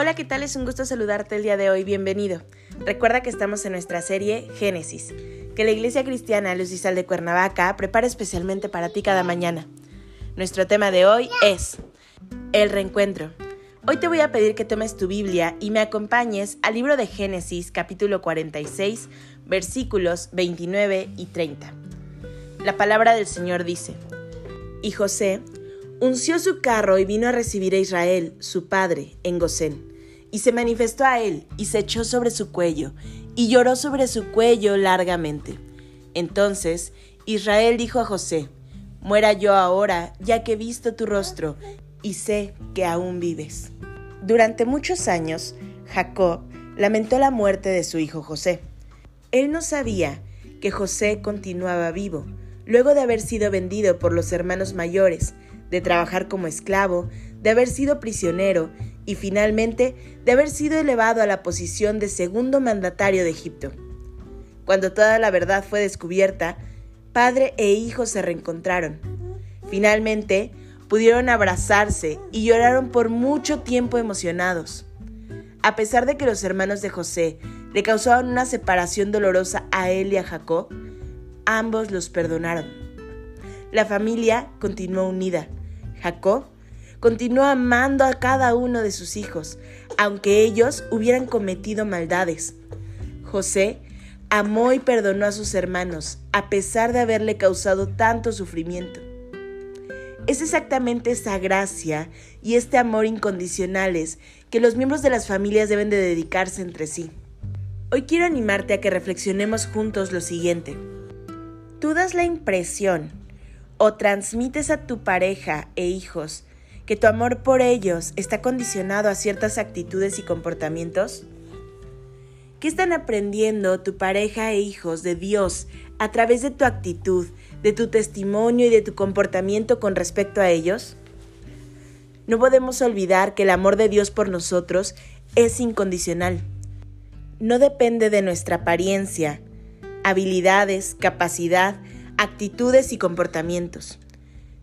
Hola, ¿qué tal? Es un gusto saludarte el día de hoy. Bienvenido. Recuerda que estamos en nuestra serie Génesis, que la Iglesia Cristiana Luz y Sal de Cuernavaca prepara especialmente para ti cada mañana. Nuestro tema de hoy es el reencuentro. Hoy te voy a pedir que tomes tu Biblia y me acompañes al libro de Génesis capítulo 46 versículos 29 y 30. La palabra del Señor dice, Y José unció su carro y vino a recibir a Israel, su padre, en Gosén y se manifestó a él, y se echó sobre su cuello, y lloró sobre su cuello largamente. Entonces Israel dijo a José, Muera yo ahora, ya que he visto tu rostro, y sé que aún vives. Durante muchos años, Jacob lamentó la muerte de su hijo José. Él no sabía que José continuaba vivo, luego de haber sido vendido por los hermanos mayores, de trabajar como esclavo, de haber sido prisionero y finalmente de haber sido elevado a la posición de segundo mandatario de Egipto. Cuando toda la verdad fue descubierta, padre e hijo se reencontraron. Finalmente, pudieron abrazarse y lloraron por mucho tiempo emocionados. A pesar de que los hermanos de José le causaban una separación dolorosa a él y a Jacob, ambos los perdonaron. La familia continuó unida. Jacob continuó amando a cada uno de sus hijos, aunque ellos hubieran cometido maldades. José amó y perdonó a sus hermanos, a pesar de haberle causado tanto sufrimiento. Es exactamente esa gracia y este amor incondicionales que los miembros de las familias deben de dedicarse entre sí. Hoy quiero animarte a que reflexionemos juntos lo siguiente. Tú das la impresión o transmites a tu pareja e hijos que tu amor por ellos está condicionado a ciertas actitudes y comportamientos? ¿Qué están aprendiendo tu pareja e hijos de Dios a través de tu actitud, de tu testimonio y de tu comportamiento con respecto a ellos? No podemos olvidar que el amor de Dios por nosotros es incondicional. No depende de nuestra apariencia, habilidades, capacidad, actitudes y comportamientos.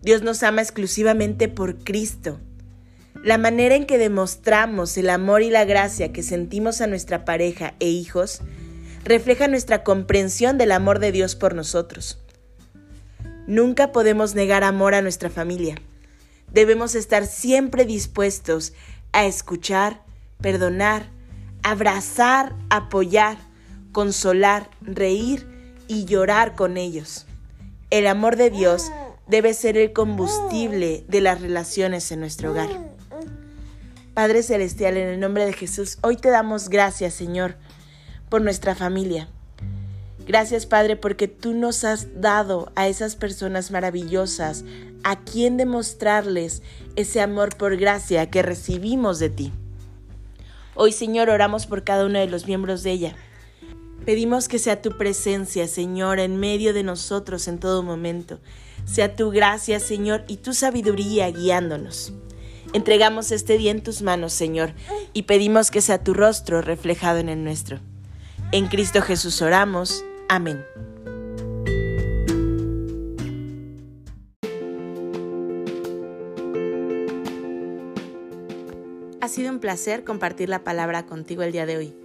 Dios nos ama exclusivamente por Cristo. La manera en que demostramos el amor y la gracia que sentimos a nuestra pareja e hijos refleja nuestra comprensión del amor de Dios por nosotros. Nunca podemos negar amor a nuestra familia. Debemos estar siempre dispuestos a escuchar, perdonar, abrazar, apoyar, consolar, reír y llorar con ellos. El amor de Dios debe ser el combustible de las relaciones en nuestro hogar. Padre Celestial, en el nombre de Jesús, hoy te damos gracias, Señor, por nuestra familia. Gracias, Padre, porque tú nos has dado a esas personas maravillosas a quien demostrarles ese amor por gracia que recibimos de ti. Hoy, Señor, oramos por cada uno de los miembros de ella. Pedimos que sea tu presencia, Señor, en medio de nosotros en todo momento sea tu gracia, Señor, y tu sabiduría guiándonos. Entregamos este día en tus manos, Señor, y pedimos que sea tu rostro reflejado en el nuestro. En Cristo Jesús oramos. Amén. Ha sido un placer compartir la palabra contigo el día de hoy.